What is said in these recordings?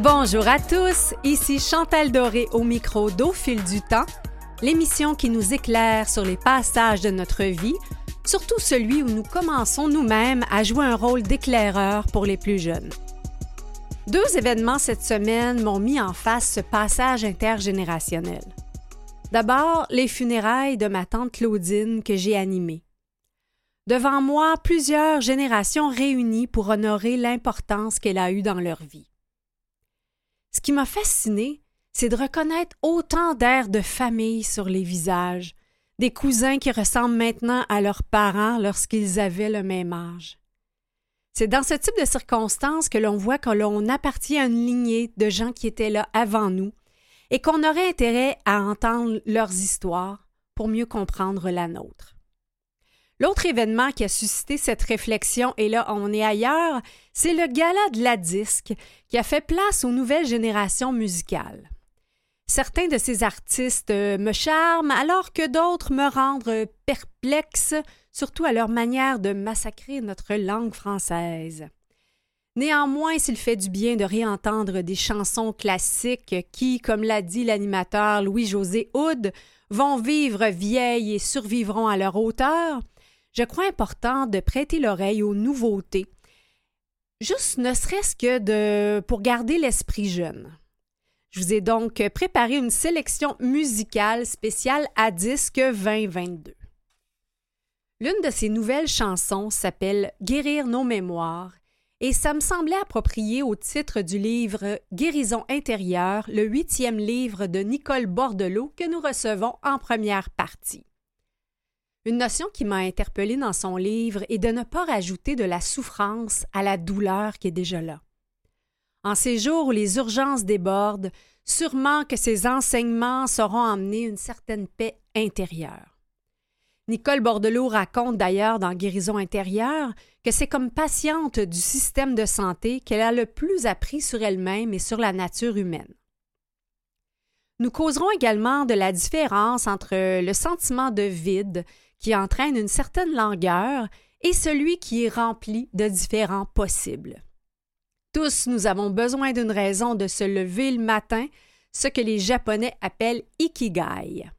Bonjour à tous, ici Chantal Doré au micro d'Au fil du temps, l'émission qui nous éclaire sur les passages de notre vie, surtout celui où nous commençons nous-mêmes à jouer un rôle d'éclaireur pour les plus jeunes. Deux événements cette semaine m'ont mis en face ce passage intergénérationnel. D'abord, les funérailles de ma tante Claudine que j'ai animées. Devant moi, plusieurs générations réunies pour honorer l'importance qu'elle a eue dans leur vie. Ce qui m'a fasciné, c'est de reconnaître autant d'airs de famille sur les visages, des cousins qui ressemblent maintenant à leurs parents lorsqu'ils avaient le même âge. C'est dans ce type de circonstances que l'on voit que l'on appartient à une lignée de gens qui étaient là avant nous et qu'on aurait intérêt à entendre leurs histoires pour mieux comprendre la nôtre. L'autre événement qui a suscité cette réflexion, et là on est ailleurs, c'est le gala de la disque qui a fait place aux nouvelles générations musicales. Certains de ces artistes me charment alors que d'autres me rendent perplexe, surtout à leur manière de massacrer notre langue française. Néanmoins, s'il fait du bien de réentendre des chansons classiques qui, comme l'a dit l'animateur Louis-José Houd, vont vivre vieilles et survivront à leur hauteur, je crois important de prêter l'oreille aux nouveautés, juste ne serait-ce que de pour garder l'esprit jeune. Je vous ai donc préparé une sélection musicale spéciale à disque 2022. L'une de ces nouvelles chansons s'appelle Guérir nos mémoires et ça me semblait approprié au titre du livre Guérison intérieure, le huitième livre de Nicole Bordelot que nous recevons en première partie. Une notion qui m'a interpellée dans son livre est de ne pas rajouter de la souffrance à la douleur qui est déjà là. En ces jours où les urgences débordent, sûrement que ces enseignements sauront amener une certaine paix intérieure. Nicole Bordelot raconte d'ailleurs dans Guérison intérieure que c'est comme patiente du système de santé qu'elle a le plus appris sur elle-même et sur la nature humaine. Nous causerons également de la différence entre le sentiment de vide qui entraîne une certaine langueur et celui qui est rempli de différents possibles. Tous nous avons besoin d'une raison de se lever le matin, ce que les Japonais appellent ikigai.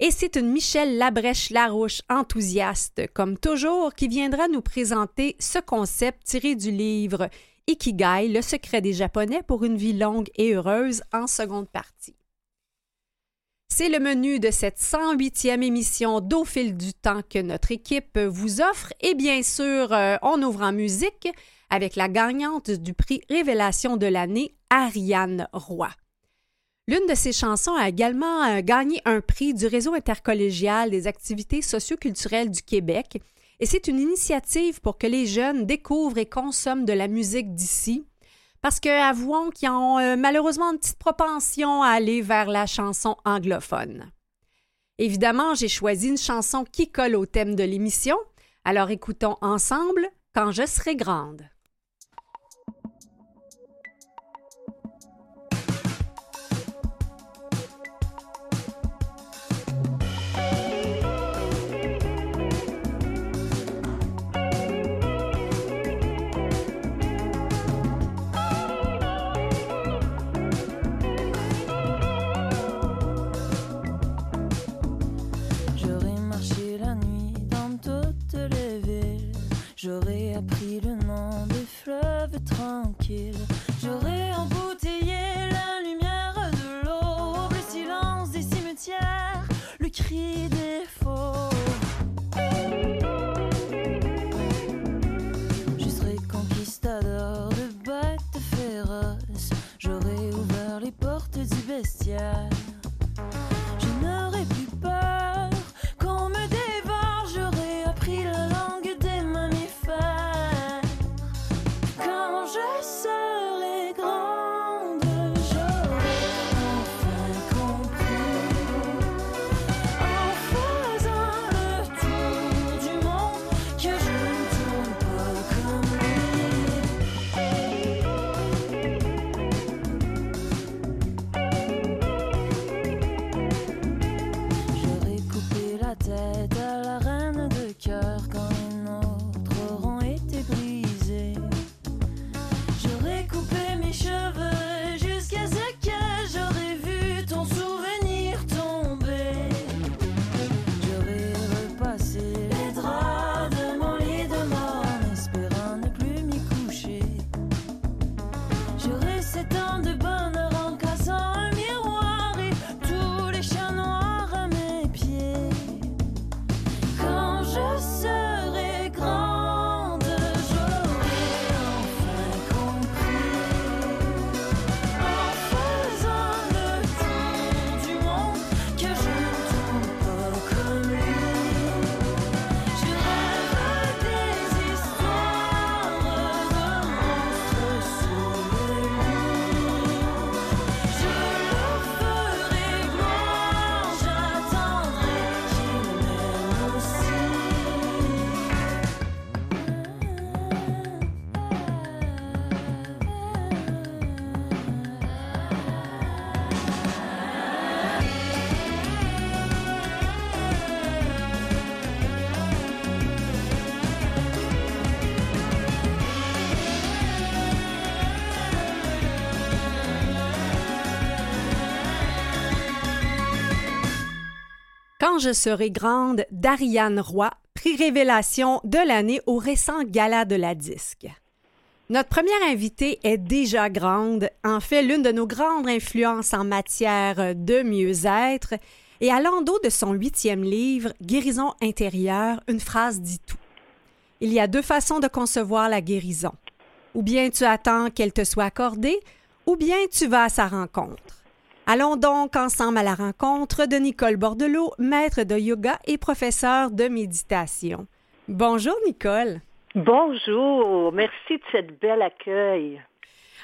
Et c'est une Michelle Labrèche-Larouche enthousiaste, comme toujours, qui viendra nous présenter ce concept tiré du livre Ikigai, le secret des Japonais pour une vie longue et heureuse en seconde partie. C'est le menu de cette 108e émission d'Au fil du temps que notre équipe vous offre. Et bien sûr, euh, on ouvre en musique avec la gagnante du prix Révélation de l'année, Ariane Roy. L'une de ses chansons a également euh, gagné un prix du Réseau intercollégial des activités socioculturelles du Québec. Et c'est une initiative pour que les jeunes découvrent et consomment de la musique d'ici parce que avouons qu'ils ont euh, malheureusement une petite propension à aller vers la chanson anglophone. Évidemment, j'ai choisi une chanson qui colle au thème de l'émission, alors écoutons ensemble Quand je serai grande. J'ai appris le nom des fleuves tranquilles. J'aurais embouteillé la lumière de l'aube, le silence des cimetières, le cri des je serai grande d'Ariane Roy, prix révélation de l'année au récent gala de la disque. Notre première invitée est déjà grande, en fait l'une de nos grandes influences en matière de mieux-être, et à l'endos de son huitième livre, Guérison intérieure, une phrase dit tout. Il y a deux façons de concevoir la guérison. Ou bien tu attends qu'elle te soit accordée, ou bien tu vas à sa rencontre. Allons donc ensemble à la rencontre de Nicole Bordelot, maître de yoga et professeur de méditation. Bonjour Nicole. Bonjour, merci de cette belle accueil.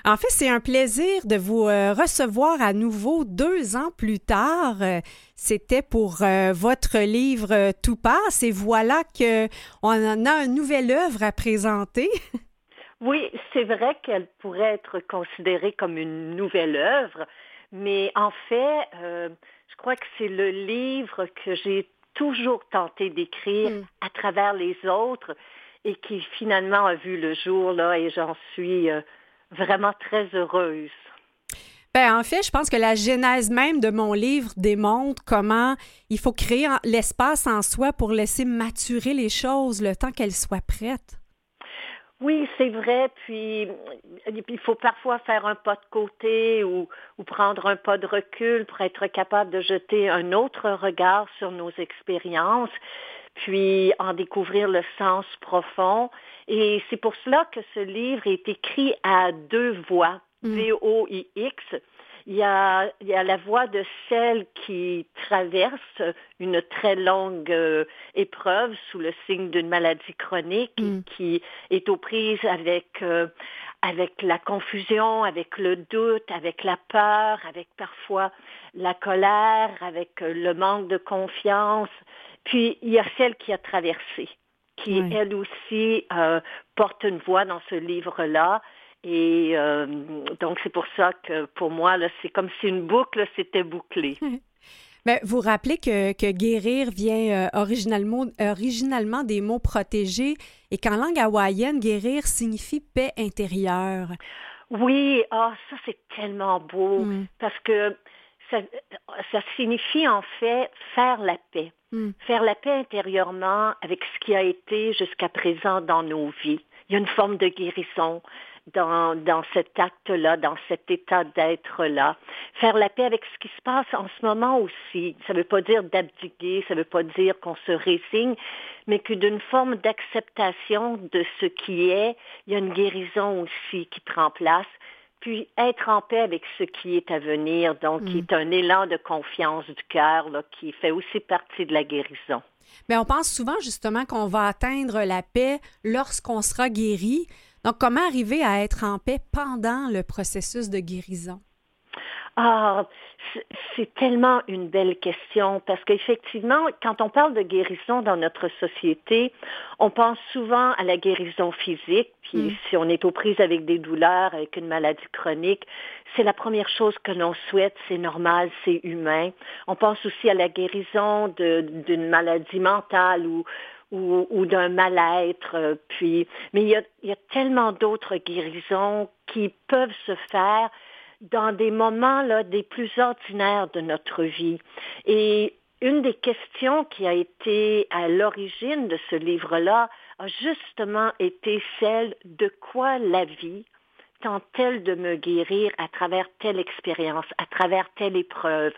En fait, c'est un plaisir de vous euh, recevoir à nouveau deux ans plus tard. C'était pour euh, votre livre Tout passe et voilà qu'on en a une nouvelle œuvre à présenter. Oui, c'est vrai qu'elle pourrait être considérée comme une nouvelle œuvre, mais en fait, euh, je crois que c'est le livre que j'ai toujours tenté d'écrire hmm. à travers les autres et qui finalement a vu le jour là et j'en suis euh, vraiment très heureuse. Ben, en fait, je pense que la genèse même de mon livre démontre comment il faut créer l'espace en soi pour laisser maturer les choses le temps qu'elles soient prêtes. Oui, c'est vrai. Puis il faut parfois faire un pas de côté ou, ou, prendre un pas de recul pour être capable de jeter un autre regard sur nos expériences, puis en découvrir le sens profond. Et c'est pour cela que ce livre est écrit à deux voix, mm. V-O-I-X. Il y, a, il y a la voix de celle qui traverse une très longue euh, épreuve sous le signe d'une maladie chronique mm. qui est aux prises avec, euh, avec la confusion, avec le doute, avec la peur, avec parfois la colère, avec euh, le manque de confiance. Puis il y a celle qui a traversé, qui elle aussi porte une voix dans ce livre-là et euh, donc, c'est pour ça que pour moi, c'est comme si une boucle s'était bouclée. Mais vous rappelez que, que guérir vient euh, originalement, originalement des mots protégés et qu'en langue hawaïenne, guérir signifie paix intérieure. Oui, ah, ça c'est tellement beau mm. parce que ça, ça, signifie en fait faire la paix. Mm. Faire la paix intérieurement avec ce qui a été jusqu'à présent dans nos vies. Il y a une forme de guérison dans, dans cet acte-là, dans cet état d'être-là. Faire la paix avec ce qui se passe en ce moment aussi. Ça ne veut pas dire d'abdiquer, ça ne veut pas dire qu'on se résigne, mais que d'une forme d'acceptation de ce qui est, il y a une guérison aussi qui prend place. Puis être en paix avec ce qui est à venir, donc qui mm. est un élan de confiance du cœur qui fait aussi partie de la guérison. Mais on pense souvent justement qu'on va atteindre la paix lorsqu'on sera guéri, donc, comment arriver à être en paix pendant le processus de guérison? Ah, c'est tellement une belle question parce qu'effectivement, quand on parle de guérison dans notre société, on pense souvent à la guérison physique. Puis mm. si on est aux prises avec des douleurs, avec une maladie chronique, c'est la première chose que l'on souhaite, c'est normal, c'est humain. On pense aussi à la guérison d'une maladie mentale ou ou, d'un mal-être. Euh, puis, mais il y a, il y a tellement d'autres guérisons qui peuvent se faire dans des moments là des plus ordinaires de notre vie. Et une des questions qui a été à l'origine de ce livre-là a justement été celle de quoi la vie tente-t-elle de me guérir à travers telle expérience, à travers telle épreuve?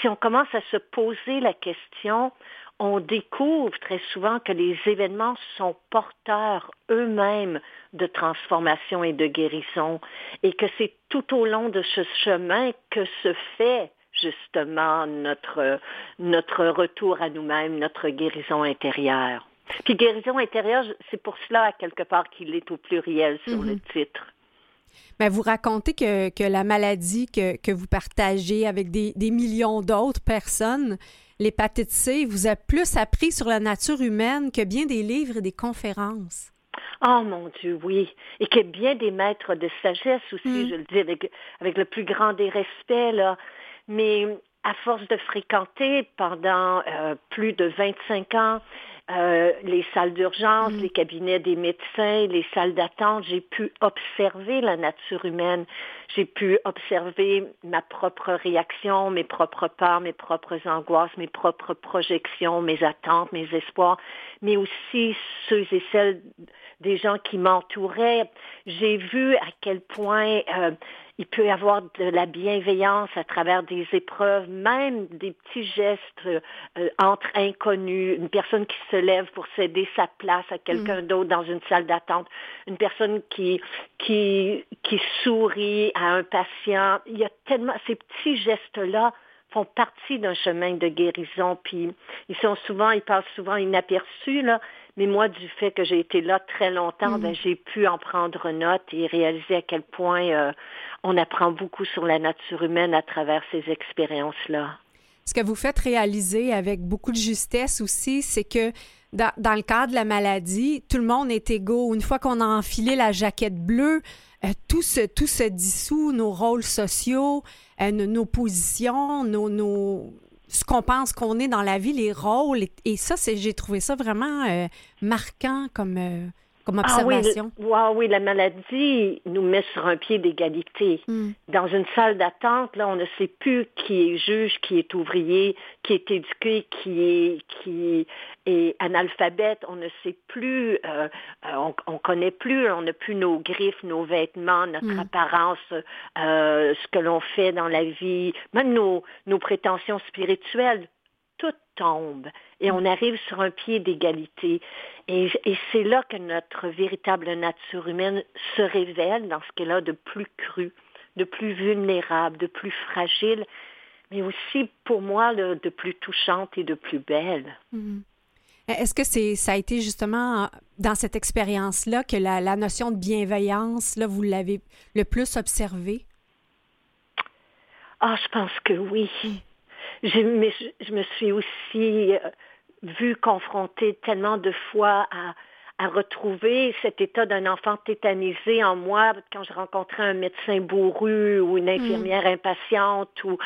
Si on commence à se poser la question, on découvre très souvent que les événements sont porteurs eux-mêmes de transformation et de guérison et que c'est tout au long de ce chemin que se fait justement notre, notre retour à nous-mêmes, notre guérison intérieure. Puis guérison intérieure, c'est pour cela quelque part qu'il est au pluriel sur le mm-hmm. titre. Mais vous racontez que, que la maladie que, que, vous partagez avec des, des millions d'autres personnes, l'hépatite C vous a plus appris sur la nature humaine que bien des livres et des conférences. Oh mon Dieu, oui. Et que bien des maîtres de sagesse aussi, mm. je le dis avec, avec le plus grand des respects, là. Mais à force de fréquenter pendant euh, plus de 25 ans euh, les salles d'urgence, mm. les cabinets des médecins, les salles d'attente. J'ai pu observer la nature humaine. J'ai pu observer ma propre réaction, mes propres peurs, mes propres angoisses, mes propres projections, mes attentes, mes espoirs, mais aussi ceux et celles des gens qui m'entouraient. J'ai vu à quel point euh, il peut y avoir de la bienveillance à travers des épreuves, même des petits gestes euh, entre inconnus, une personne qui se lève pour céder sa place à quelqu'un mm. d'autre dans une salle d'attente, une personne qui, qui, qui sourit à un patient. Il y a tellement ces petits gestes-là font partie d'un chemin de guérison, puis ils sont souvent, ils passent souvent inaperçus, là, mais moi, du fait que j'ai été là très longtemps, ben, mm. j'ai pu en prendre note et réaliser à quel point euh, on apprend beaucoup sur la nature humaine à travers ces expériences-là. Ce que vous faites réaliser avec beaucoup de justesse aussi, c'est que dans, le cadre de la maladie, tout le monde est égaux. Une fois qu'on a enfilé la jaquette bleue, euh, tout, se, tout se dissout, nos rôles sociaux, euh, nos, positions, nos, ce qu'on pense qu'on est dans la vie, les rôles. Et, ça, j'ai trouvé ça vraiment euh, marquant comme, comme observation? Ah oui, oui, la maladie nous met sur un pied d'égalité. Hmm. Dans une salle d'attente, là, on ne sait plus qui est juge, qui est ouvrier, qui est éduqué, qui est, qui est analphabète. On ne sait plus, euh, euh, on, ne connaît plus, on n'a plus nos griffes, nos vêtements, notre hmm. apparence, euh, ce que l'on fait dans la vie, même nos, nos prétentions spirituelles tout tombe et on arrive sur un pied d'égalité. Et, c'est là que notre véritable nature humaine se révèle dans ce qu'elle a de plus cru, de plus vulnérable, de plus fragile, mais aussi pour moi de plus touchante et de plus belle. Mm-hmm. Est-ce que c'est ça a été justement dans cette expérience-là que la, la, notion de bienveillance, là, vous l'avez le plus observée? Ah, je pense que oui. Mm. Je, je, me suis aussi vue confrontée tellement de fois à, à retrouver cet état d'un enfant tétanisé en moi quand je rencontrais un médecin bourru ou une mm. infirmière impatiente ou,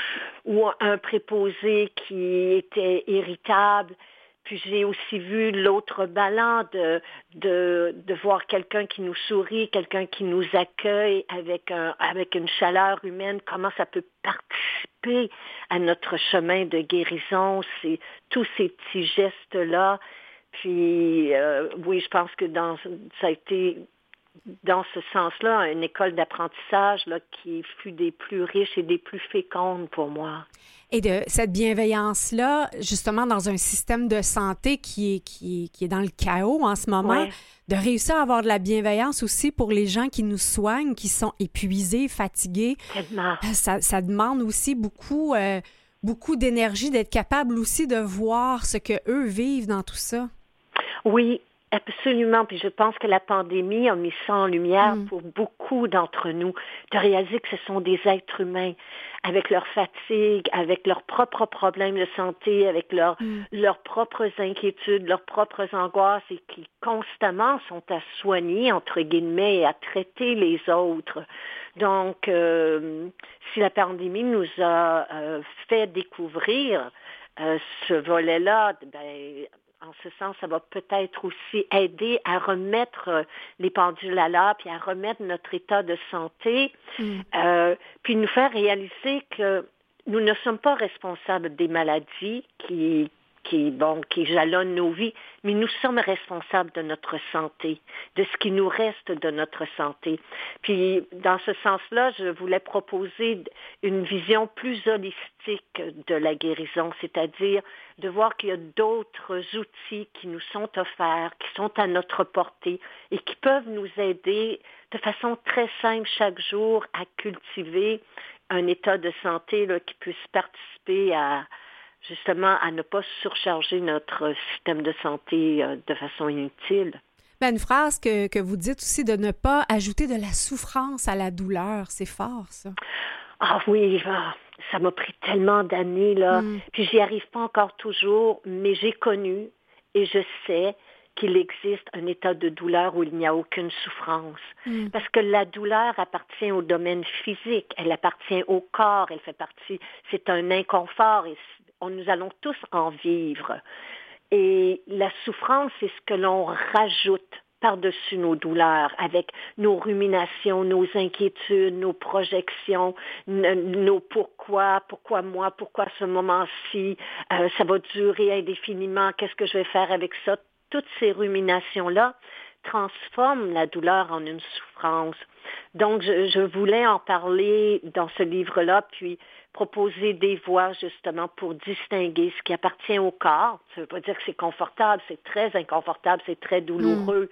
ou un préposé qui était irritable. Puis j'ai aussi vu l'autre ballon de, de, de voir quelqu'un qui nous sourit, quelqu'un qui nous accueille avec, un, avec une chaleur humaine, comment ça peut participer à notre chemin de guérison, c'est tous ces petits gestes-là. Puis euh, oui, je pense que dans, ça a été dans ce sens-là une école d'apprentissage qui fut des plus riches et des plus fécondes pour moi et de cette bienveillance-là, justement, dans un système de santé qui est, qui est, dans le chaos en ce moment, de réussir à avoir de la bienveillance aussi pour les gens qui nous soignent, qui sont épuisés, fatigués. Euh, ça, ça demande aussi beaucoup, euh, beaucoup d'énergie d'être capable aussi de voir ce que eux vivent dans tout ça. Oui, Absolument. Puis je pense que la pandémie a mis ça en lumière mm. pour beaucoup d'entre nous, de réaliser que ce sont des êtres humains avec leur fatigue, avec leurs propres problèmes de santé, avec leur, mm. leurs propres inquiétudes, leurs propres angoisses et qui constamment sont à soigner, entre guillemets, et à traiter les autres. Donc, euh, si la pandémie nous a euh, fait découvrir euh, ce volet-là, ben, en ce sens, ça va peut-être aussi aider à remettre euh, les pendules à l'heure, puis à remettre notre état de santé, mm. euh, puis nous faire réaliser que nous ne sommes pas responsables des maladies qui, qui, bon, qui jalonnent nos vies, mais nous sommes responsables de notre santé, de ce qui nous reste de notre santé. Puis, dans ce sens-là, je voulais proposer une vision plus holistique de la guérison, c'est-à-dire de voir qu'il y a d'autres outils qui nous sont offerts, qui sont à notre portée et qui peuvent nous aider de façon très simple chaque jour à cultiver un état de santé là, qui puisse participer à, justement à ne pas surcharger notre système de santé euh, de façon inutile. Ben, une phrase que, que, vous dites aussi de ne pas ajouter de la souffrance à la douleur, c'est fort ça. Ah oui, ah, ça m'a pris tellement d'années là, mm. puis j'y arrive pas encore toujours, mais j'ai connu et je sais qu'il existe un état de douleur où il n'y a aucune souffrance. Mm. Parce que la douleur appartient au domaine physique, elle appartient au corps, elle fait partie, c'est un inconfort et nous allons tous en vivre. Et la souffrance, c'est ce que l'on rajoute par-dessus nos douleurs, avec nos ruminations, nos inquiétudes, nos projections, nos pourquoi, pourquoi moi, pourquoi ce moment-ci, euh, ça va durer indéfiniment, qu'est-ce que je vais faire avec ça? Toutes ces ruminations-là transforment la douleur en une souffrance. Donc, je, je voulais en parler dans ce livre-là, puis proposer des voies justement pour distinguer ce qui appartient au corps. Ça ne veut pas dire que c'est confortable, c'est très inconfortable, c'est très douloureux,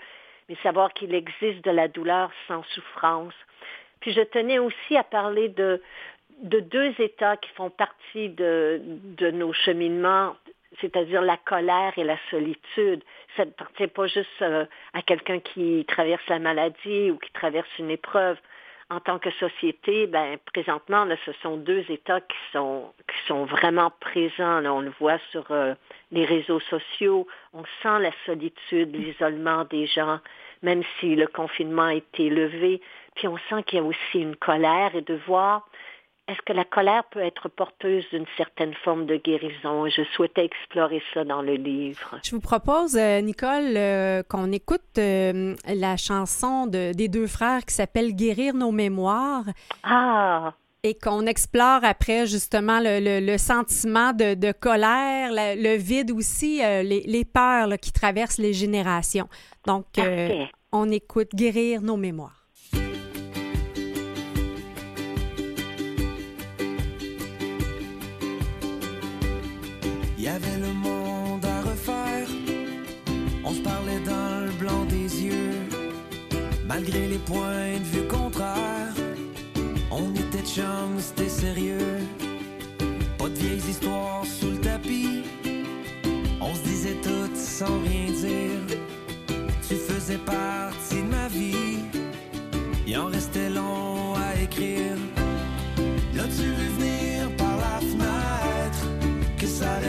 mais savoir qu'il existe de la douleur sans souffrance. Puis je tenais aussi à parler de, de deux états qui font partie de, de nos cheminements, c'est-à-dire la colère et la solitude. Ça ne appartient pas juste euh, à quelqu'un qui traverse la maladie ou qui traverse une épreuve en tant que société, ben, présentement, ce sont deux États qui sont, qui sont vraiment présents. On le voit sur euh, les réseaux sociaux. On sent la solitude, l'isolement des gens, même si le confinement a été levé. Puis on sent qu'il y a aussi une colère et de voir est-ce que la colère peut être porteuse d'une certaine forme de guérison? Je souhaitais explorer ça dans le livre. Je vous propose, euh, Nicole, euh, qu'on écoute euh, la chanson de, des deux frères qui s'appelle Guérir nos mémoires. Ah! Et qu'on explore après justement le, sentiment de, colère, le vide aussi, les, les, peurs qui traversent les générations. Donc, on écoute Guérir nos mémoires. Malgré les points de vue contraires, on était chums, c'était sérieux. Pas de vieilles histoires sous le tapis. On se disait tout sans rien dire. Tu faisais partie de ma vie. Il en restait long à écrire. Là, tu veux venir?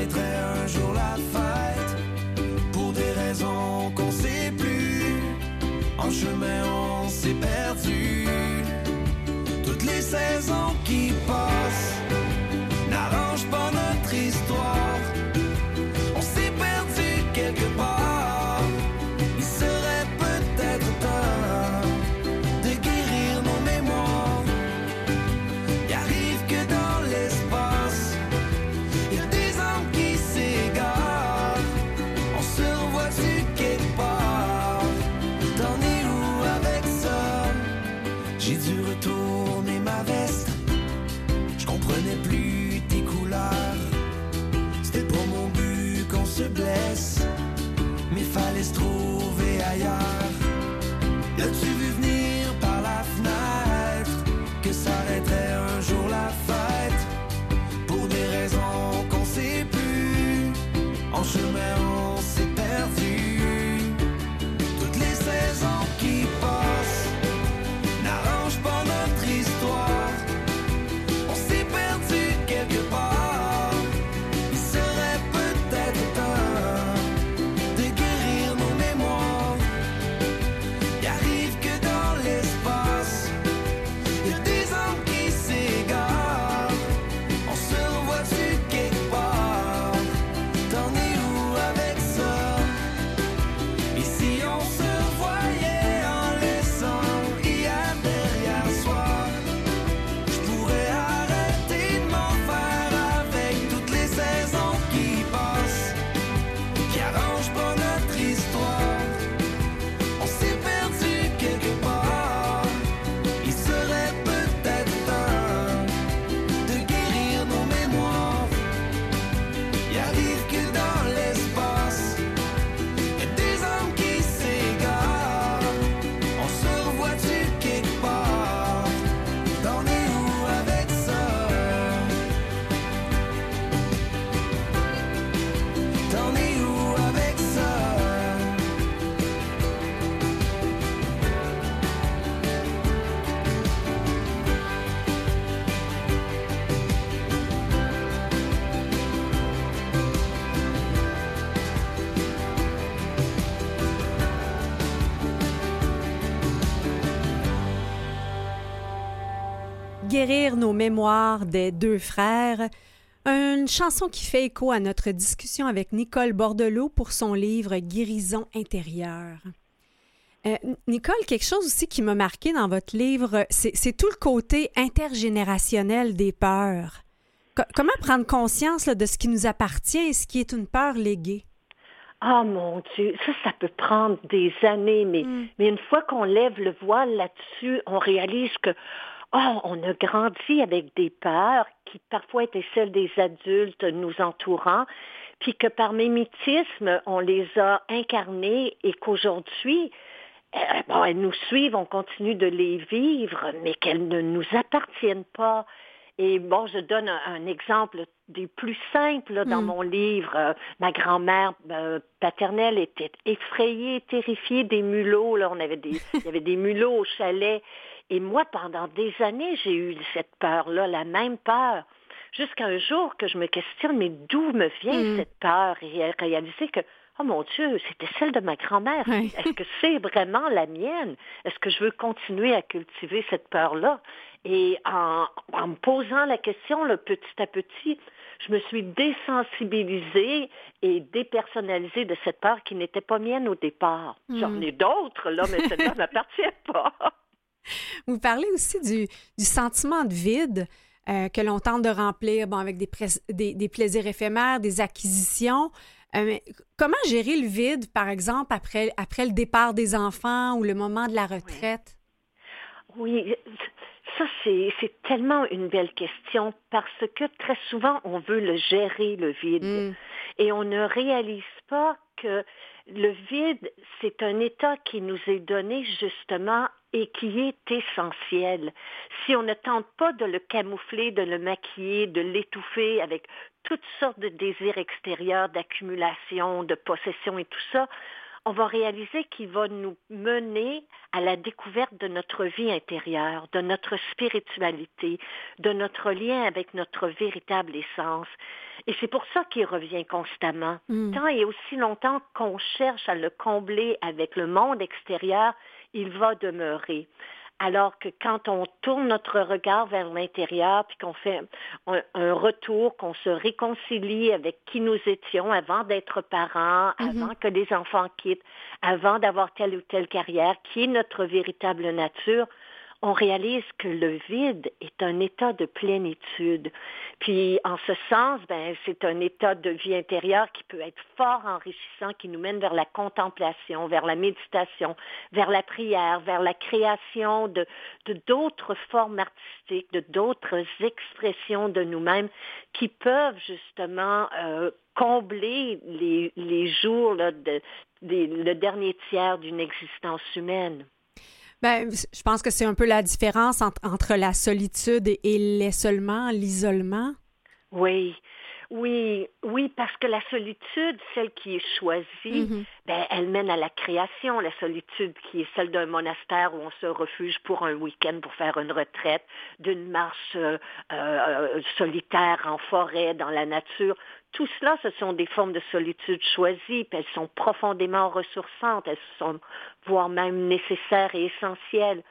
S'arrêterait un jour la fête. Pour des raisons qu'on sait plus. En chemin, on s'est perdu. Toutes les saisons qui passent Fallait se. Guérir nos mémoires des deux frères. Une chanson qui fait écho à notre discussion avec Nicole Bordelot pour son livre Guérison intérieure. Euh, Nicole, quelque chose aussi qui m'a marqué dans votre livre, c'est tout le côté intergénérationnel des peurs. comment prendre conscience de ce qui nous appartient et ce qui est une peur léguée? Ah mon Dieu, ça, ça peut prendre des années, mais, mm. mais une fois qu'on lève le voile là-dessus, on réalise que oh, on a grandi avec des peurs qui parfois étaient celles des adultes nous entourant, puis que par mimétisme, on les a incarnées et qu'aujourd'hui, euh, bon, elles nous suivent, on continue de les vivre, mais qu'elles ne nous appartiennent pas. Et bon, je donne un, exemple des plus simples dans hmm. mon livre. Euh, ma grand-mère euh, paternelle était effrayée, terrifiée des mulots. Là, on avait des, il y avait des mulots au chalet. Et moi, pendant des années, j'ai eu cette peur-là, la même peur. Jusqu'à un jour que je me questionne, mais d'où me vient hmm. cette peur? Et réaliser que Oh mon Dieu, c'était celle de ma grand-mère. Est-ce que c'est vraiment la mienne? Est-ce que je veux continuer à cultiver cette peur-là? Et en, me posant la question, le petit à petit, je me suis désensibilisée et dépersonnalisée de cette peur qui n'était pas mienne au départ. J'en hmm. ai d'autres, là, mais celle-là ne m'appartient pas. Vous parlez aussi du, sentiment de vide euh, que l'on tente de remplir bon, avec des, des, plaisirs éphémères, des acquisitions. Euh, comment gérer le vide, par exemple, après, après le départ des enfants ou le moment de la retraite? Oui, ça, c'est tellement une belle question parce que très souvent, on veut le gérer, le vide. Mm. Et on ne réalise pas que le vide, c'est un état qui nous est donné justement et qui est essentiel. Si on ne tente pas de le camoufler, de le maquiller, de l'étouffer avec toutes sortes de désirs extérieurs, d'accumulation, de possession et tout ça, on va réaliser qu'il va nous mener à la découverte de notre vie intérieure, de notre spiritualité, de notre lien avec notre véritable essence. Et c'est pour ça qu'il revient constamment. Mm. Tant et aussi longtemps qu'on cherche à le combler avec le monde extérieur, il va demeurer. Alors que quand on tourne notre regard vers l'intérieur, puis qu'on fait un, retour, qu'on se réconcilie avec qui nous étions avant d'être parents, mm-hmm. avant que les enfants quittent, avant d'avoir telle ou telle carrière, qui est notre véritable nature, on réalise que le vide est un état de plénitude. Puis en ce sens, ben, c'est un état de vie intérieure qui peut être fort enrichissant, qui nous mène vers la contemplation, vers la méditation, vers la prière, vers la création de d'autres formes artistiques, de d'autres expressions de nous-mêmes qui peuvent justement euh, combler les, jours le dernier tiers d'une existence humaine. Ben, je pense que c'est un peu la différence entre, la solitude et l'isolement, l'isolement. Oui, oui, oui, parce que la solitude, celle qui est choisie, mm-hmm. ben, elle mène à la création. La solitude qui est celle d'un monastère où on se refuge pour un week-end pour faire une retraite, d'une marche euh, euh, solitaire en forêt, dans la nature. Tout cela, ce sont des formes de solitude choisies, puis elles sont profondément ressourçantes, elles sont voire même nécessaires et essentielles.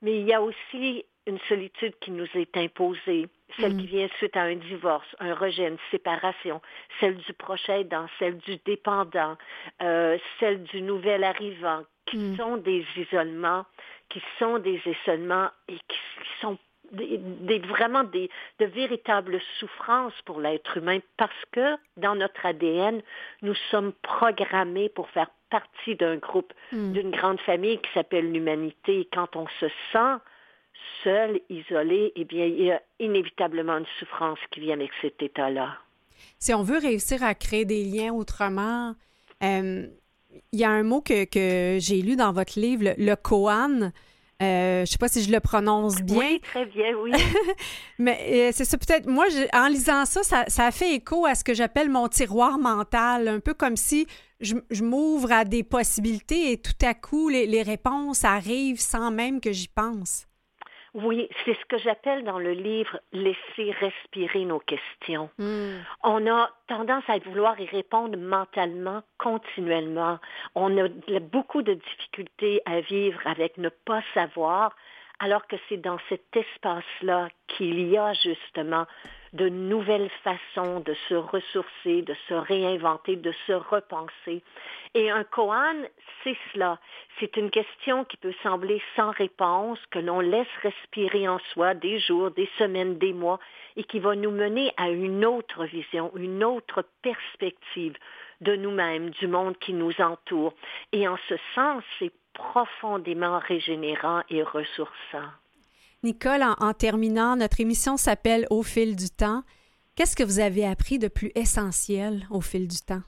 Mais il y a aussi une solitude qui nous est imposée, celle qui mm. vient suite à un divorce, un rejet, une séparation, celle du proche aidant, celle du dépendant, euh, celle du nouvel arrivant, qui mm. sont des isolements, qui sont des isolements et qui sont des, vraiment des, de véritables souffrances pour l'être humain parce que dans notre ADN, nous sommes programmés pour faire partie d'un groupe, hmm. d'une grande famille qui s'appelle l'humanité. Et quand on se sent seul, isolé, eh bien, il y a inévitablement une souffrance qui vient avec cet état-là. Si on veut réussir à créer des liens autrement, euh, il y a un mot que, que j'ai lu dans votre livre, le, le koan. Euh, je ne sais pas si je le prononce bien. Oui, très bien, oui. Mais euh, c'est ça, peut-être, moi, en lisant ça, ça, a fait écho à ce que j'appelle mon tiroir mental, un peu comme si je, m'ouvre à des possibilités et tout à coup, les réponses arrivent sans même que j'y pense. Oui, c'est ce que j'appelle dans le livre laisser respirer nos questions. Hmm. On a tendance à vouloir y répondre mentalement, continuellement. On a beaucoup de difficultés à vivre avec ne pas savoir, alors que c'est dans cet espace-là qu'il y a justement de nouvelles façons de se ressourcer, de se réinventer, de se repenser. Et un koan, c'est cela. C'est une question qui peut sembler sans réponse, que l'on laisse respirer en soi des jours, des semaines, des mois, et qui va nous mener à une autre vision, une autre perspective de nous-mêmes, du monde qui nous entoure. Et en ce sens, c'est profondément régénérant et ressourçant. Nicole, en, terminant, notre émission s'appelle Au fil du temps. Qu'est-ce que vous avez appris de plus essentiel au fil du temps?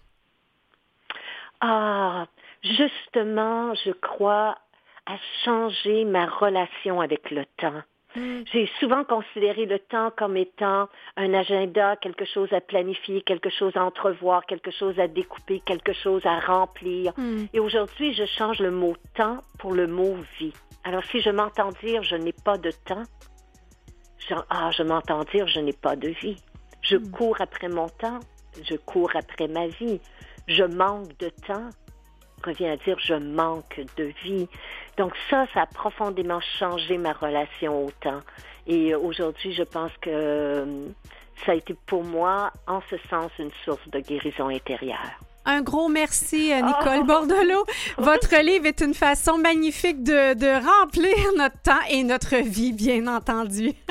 Ah, justement, je crois à changer ma relation avec le temps. Hmm. J'ai souvent considéré le temps comme étant un agenda, quelque chose à planifier, quelque chose à entrevoir, quelque chose à découper, quelque chose à remplir. Hmm. Et aujourd'hui, je change le mot temps pour le mot vie. Alors si je m'entends dire je n'ai pas de temps, je, ah, je m'entends dire je n'ai pas de vie. Je hmm. cours après mon temps, je cours après ma vie. Je manque de temps revient à dire je manque de vie. Donc ça, ça a profondément changé ma relation au temps. Et aujourd'hui, je pense que euh, ça a été pour moi, en ce sens, une source de guérison intérieure. Un gros merci, euh, Nicole oh! Bordelot. Votre livre est une façon magnifique de, de remplir notre temps et notre vie, bien entendu.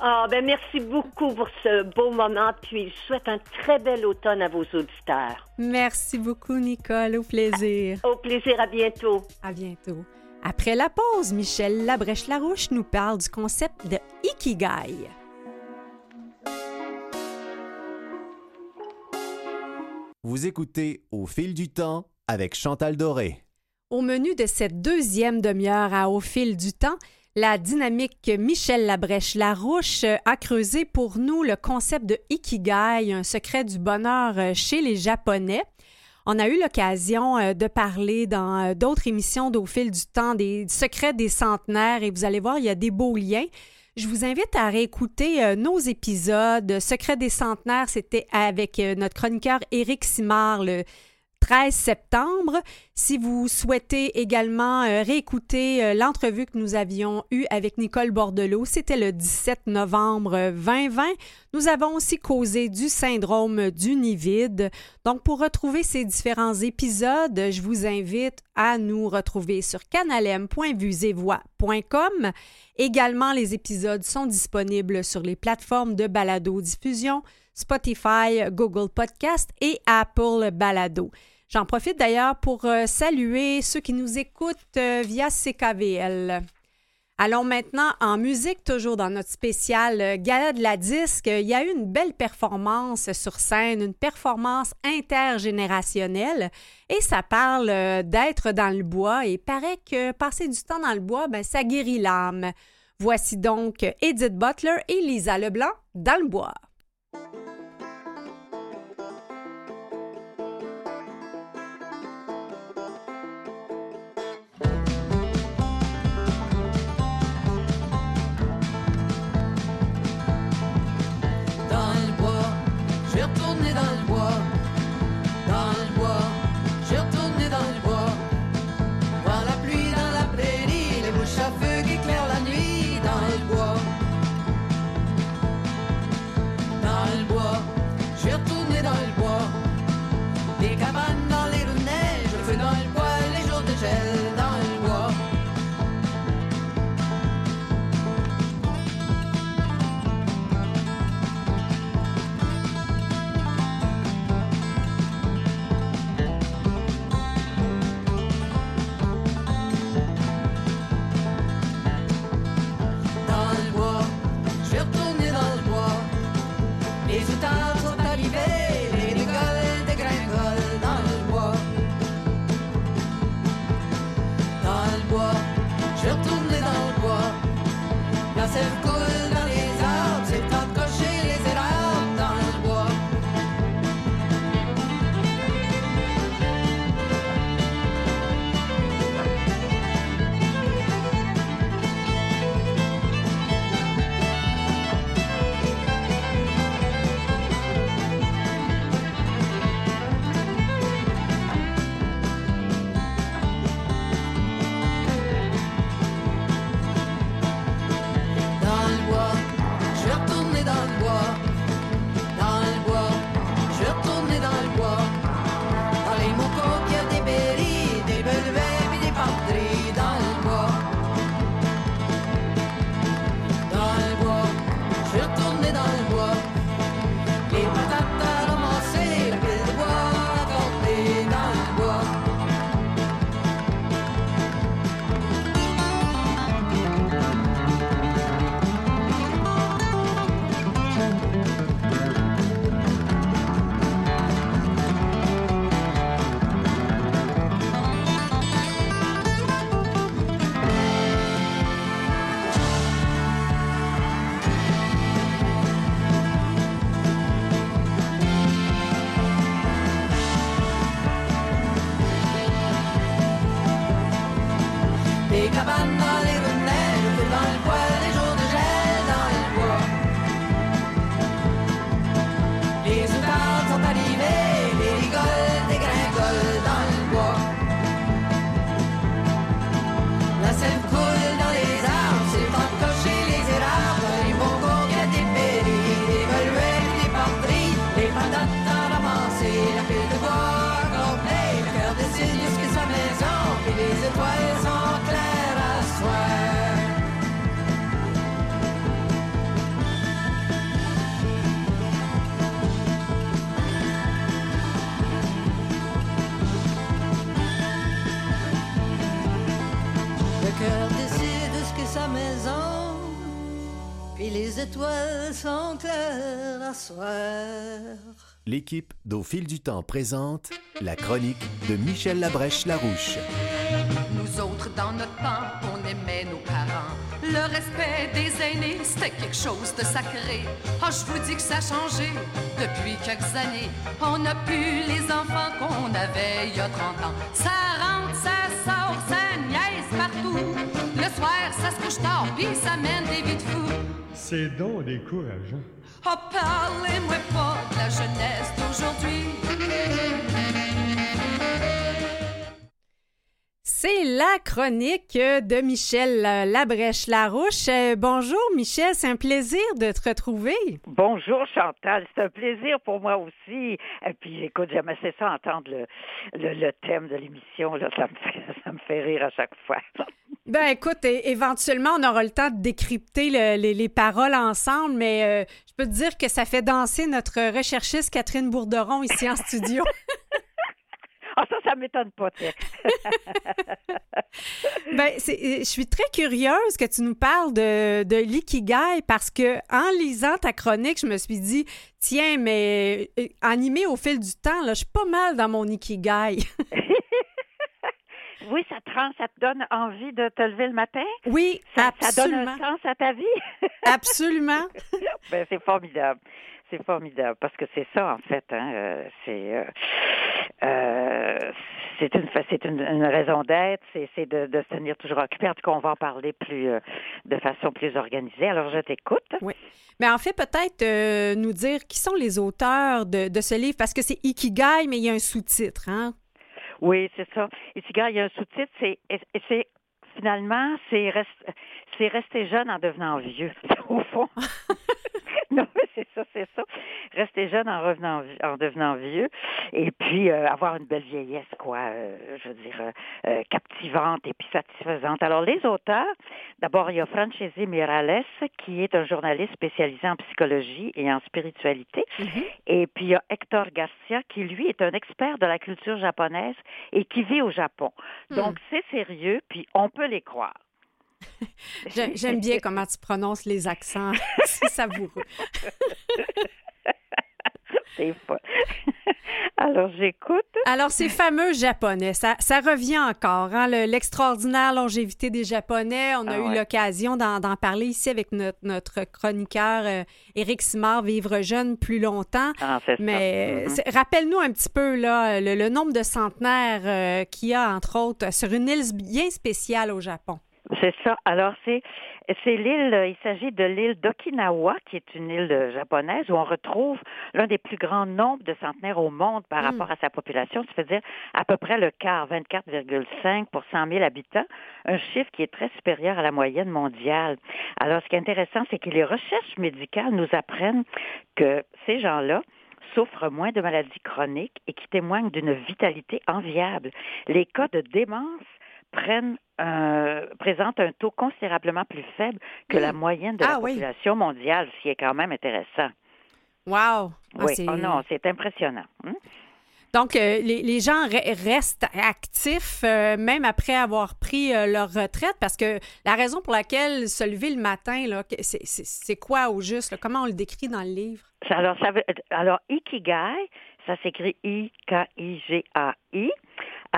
Ah, ben merci beaucoup pour ce beau moment, puis je souhaite un très bel automne à vos auditeurs. Merci beaucoup, Nicole. Au plaisir. Au plaisir, à bientôt. À bientôt. Après la pause, Michel Labrèche-Larouche nous parle du concept de Ikigai. Vous écoutez Au fil du temps avec Chantal Doré. Au menu de cette deuxième demi-heure à Au fil du temps, la dynamique Michel Labrèche-Larouche a creusé pour nous le concept de Ikigai, un secret du bonheur chez les Japonais. On a eu l'occasion euh, de parler dans euh, d'autres émissions d'au fil du temps des secrets des centenaires et vous allez voir, il y a des beaux liens. Je vous invite à réécouter euh, nos épisodes. Secret des centenaires, c'était avec notre chroniqueur Éric Simard 13 septembre. Si vous souhaitez également euh, réécouter l'entrevue que nous avions eue avec Nicole Bordelot, c'était le 17 novembre 2020. Nous avons aussi causé du syndrome du nid vide. Donc, pour retrouver ces différents épisodes, je vous invite à nous retrouver sur canalem.vusevoix.com Également, les épisodes sont disponibles sur les plateformes de balado-diffusion, Spotify, Google Podcast et Apple Balado. J'en profite d'ailleurs pour euh, saluer ceux qui nous écoutent euh, via CKVL. Allons maintenant en musique, toujours dans notre spécial euh, Gala de la disque. Il y a eu une belle performance sur scène, une performance intergénérationnelle et ça parle d'être dans le bois et paraît que passer du temps dans le bois, ben, ça guérit l'âme. Voici donc Edith Butler et Lisa Leblanc dans le bois. L'équipe d'Au fil du temps présente la chronique de Michel Labrèche-Larouche. Nous autres, dans notre temps, on aimait nos parents. Le respect des aînés, c'était quelque chose de sacré. Ah, je vous dis que ça a changé depuis quelques années. On n'a plus les enfants qu'on avait il y a 30 ans. Ça rentre, ça sort, ça niaise partout. Le soir, ça se couche tard, puis ça mène des vies de fous. C'est donc décourageant. Oh, parlez-moi pas de la jeunesse d'aujourd'hui. C'est la chronique de Michel Labrèche-Larouche. Euh, Bonjour Michel, c'est un plaisir de te retrouver. Bonjour Chantal, c'est un plaisir pour moi aussi. Et puis écoute, j'aime assez ça entendre le, le, le thème de l'émission. Là, ça me fait ça me fait rire à chaque fois. Ben écoute, éventuellement, on aura le temps de décrypter le- les, les paroles ensemble, mais euh, je peux te dire que ça fait danser notre recherchiste Catherine Bourderon ici en studio. Ah ça, ça m'étonne pas. Ben, euh, je suis très curieuse que tu nous parles de, de l'ikigai parce que en lisant ta chronique, je me suis dit, tiens, mais euh, animé au fil du temps, là, je suis pas mal dans mon ikigai. oui, ça te rend, ça te donne envie de te lever le matin? Oui, Ça, ça donne un sens à ta vie? Absolument. ben, c'est formidable. C'est formidable parce que c'est ça en fait. Hein, euh, c'est euh, euh, c'est une c'est une, une raison d'être. C'est c'est de, de se tenir toujours occupé. En tout cas, on va en parler plus de façon plus organisée. Alors, je t'écoute. Mais en fait, peut-être euh, nous dire qui sont les auteurs de, de ce livre parce que c'est ikigai, mais il y a un sous-titre, hein? Oui, c'est ça. Ici, gars, il y a un sous-titre. C'est finalement c'est rest- c'est rester jeune en devenant vieux. Au fond. non, mais c'est ça, c'est ça. Rester jeune en revenant en devenant vieux, et puis euh, avoir une belle vieillesse, quoi. euh, je veux dire euh, euh, captivante et puis satisfaisante. Alors les auteurs, d'abord il y a Francesi Mirales qui est un journaliste spécialisé en psychologie et en spiritualité. Et puis il y a Hector Garcia qui, lui, est un expert de la culture japonaise et qui vit au Japon. Donc, c'est sérieux, puis on peut les croire. J'ai- J'aime bien comment tu prononces les accents. c'est savoureux. C'est pas. Alors, j'écoute. Alors, ces fameux Japonais, ça, ça revient encore. Hein? le- L'extraordinaire longévité des Japonais. On a Ah eu ouais. l'occasion d'en parler ici avec notre, notre chroniqueur euh, Éric Simard, Vivre jeune plus longtemps. Ah. Mais Mhm. c'est- rappelle-nous un petit peu là, le, le nombre de centenaires euh, qu'il y a, entre autres, sur une île bien spéciale au Japon. C'est ça. Alors, c'est c'est l'île, il s'agit de l'île d'Okinawa, qui est une île euh, japonaise où on retrouve l'un des plus grands nombres de centenaires au monde par Mm. rapport à sa population, c'est-à-dire à peu près le quart, 24,5 pour 100 000 habitants, un chiffre qui est très supérieur à la moyenne mondiale. Alors, ce qui est intéressant, c'est que les recherches médicales nous apprennent que ces gens-là souffrent moins de maladies chroniques et qui témoignent d'une vitalité enviable. Les cas de démence prennent un- présentent un taux considérablement plus faible que la moyenne de Ah la oui. population mondiale, ce qui est quand même intéressant. Wow! Ah, oui. c'est- Oh non, c'est impressionnant. hein? Donc, euh, les, les gens re- restent actifs euh, même après avoir pris euh, leur retraite parce que la raison pour laquelle se lever le matin, c'est- quoi au juste? là? Comment on le décrit dans le livre? Alors, ça veut, alors, Ikigai, ça s'écrit I-K-I-G-A-I.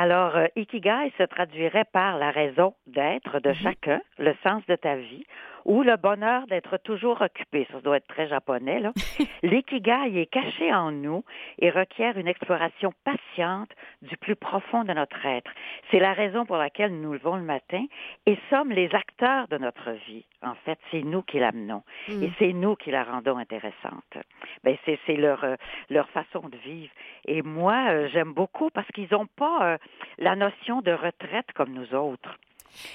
Alors, euh, Ikigai se traduirait par la raison d'être de chacun, le sens de ta vie, ou le bonheur d'être toujours occupé. Ça doit être très japonais, là. L'ikigai est caché en nous et requiert une exploration patiente du plus profond de notre être. C'est la raison pour laquelle nous nous levons le matin et sommes les acteurs de notre vie. En fait, c'est nous qui l'amenons Mm. et c'est nous qui la rendons intéressante. Ben, c'est, c'est leur, euh, leur façon de vivre. Et moi, euh, j'aime beaucoup parce qu'ils n'ont pas euh, la notion de retraite comme nous autres.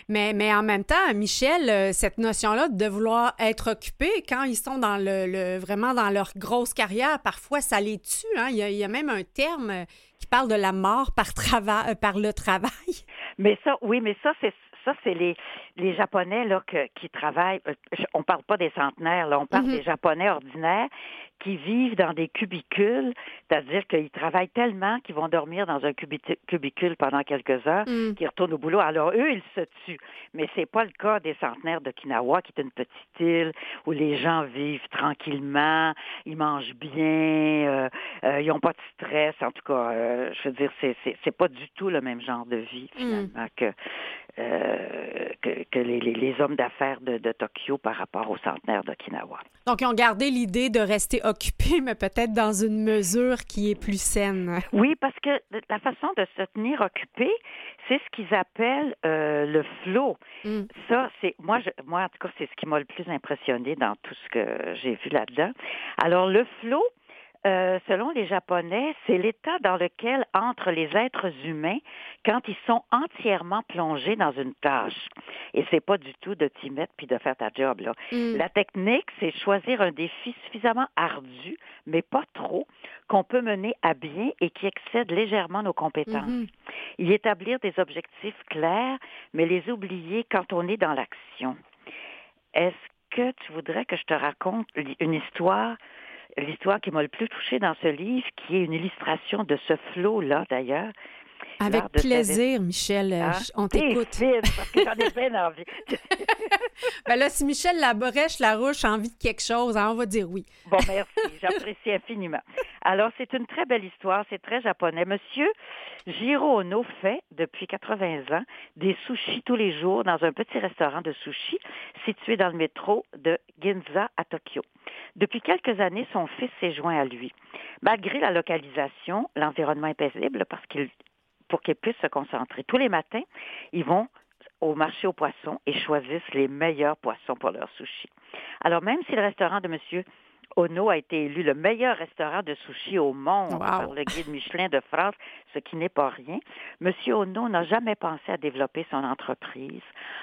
Mais, mais en même temps, Michel, euh, cette notion-là de vouloir être occupé quand ils sont dans le, le- vraiment dans leur grosse carrière, parfois ça les tue. hein. Il, y a, il y a même un terme euh, qui parle de la mort par, trava- euh, par le travail. Mais ça, oui, mais ça, c'est ça, c'est les, les Japonais là, que- qui travaillent. On parle pas des centenaires, là, on parle Mhm. des Japonais ordinaires qui vivent dans des cubicules, c'est-à-dire qu'ils travaillent tellement qu'ils vont dormir dans un cubi- cubicule pendant quelques heures, Mm. qu'ils retournent au boulot. Alors eux, ils se tuent. Mais c'est pas le cas des centenaires d'Okinawa, qui est une petite île où les gens vivent tranquillement, ils mangent bien, euh, euh, ils n'ont pas de stress. En tout cas, euh, je veux dire, c'est, c'est, pas du tout le même genre de vie Mm. finalement que, que, que les, les- les hommes d'affaires de, de Tokyo par rapport aux centenaires d'Okinawa. Donc, ils ont gardé l'idée de rester occupés, mais peut-être dans une mesure qui est plus saine. Oui, parce que la façon de se tenir occupé, c'est ce qu'ils appellent euh, le flow. Mm. Ça, c'est moi, je, moi en tout cas, c'est ce qui m'a le plus impressionné dans tout ce que j'ai vu là-dedans. Alors, le flow, euh, selon les Japonais, c'est l'état dans lequel entrent les êtres humains quand ils sont entièrement plongés dans une tâche. Et c'est pas du tout de t'y mettre puis de faire ta job là. Mm. La technique, c'est choisir un défi suffisamment ardu, mais pas trop, qu'on peut mener à bien et qui excède légèrement nos compétences. Mhm. Y établir des objectifs clairs, mais les oublier quand on est dans l'action. Est-ce que tu voudrais que je te raconte une histoire, l'histoire qui m'a le plus touchée dans ce livre, qui est une illustration de ce flot-là d'ailleurs? Avec plaisir, Michel. euh, Hein? je- On t'écoute. parce que j'en ai bien envie. Ben là, si Michel Labrèche, Larouche a envie de quelque chose, hein, on va dire oui. Bon, merci. J'apprécie infiniment. Alors, c'est une très belle histoire. C'est très japonais. Monsieur Jiro Ono fait, depuis 80 ans, des sushis tous les jours dans un petit restaurant de sushis situé dans le métro de Ginza à Tokyo. Depuis quelques années, son fils s'est joint à lui. Malgré la localisation, l'environnement est paisible parce qu'il, pour qu'il puisse se concentrer. Tous les matins, ils vont au marché aux poissons et choisissent les meilleurs poissons pour leur sushi. Alors, même si le restaurant de Monsieur Ono a été élu le meilleur restaurant de sushi au monde Wow. par le guide Michelin de France, ce qui n'est pas rien, Monsieur Ono n'a jamais pensé à développer son entreprise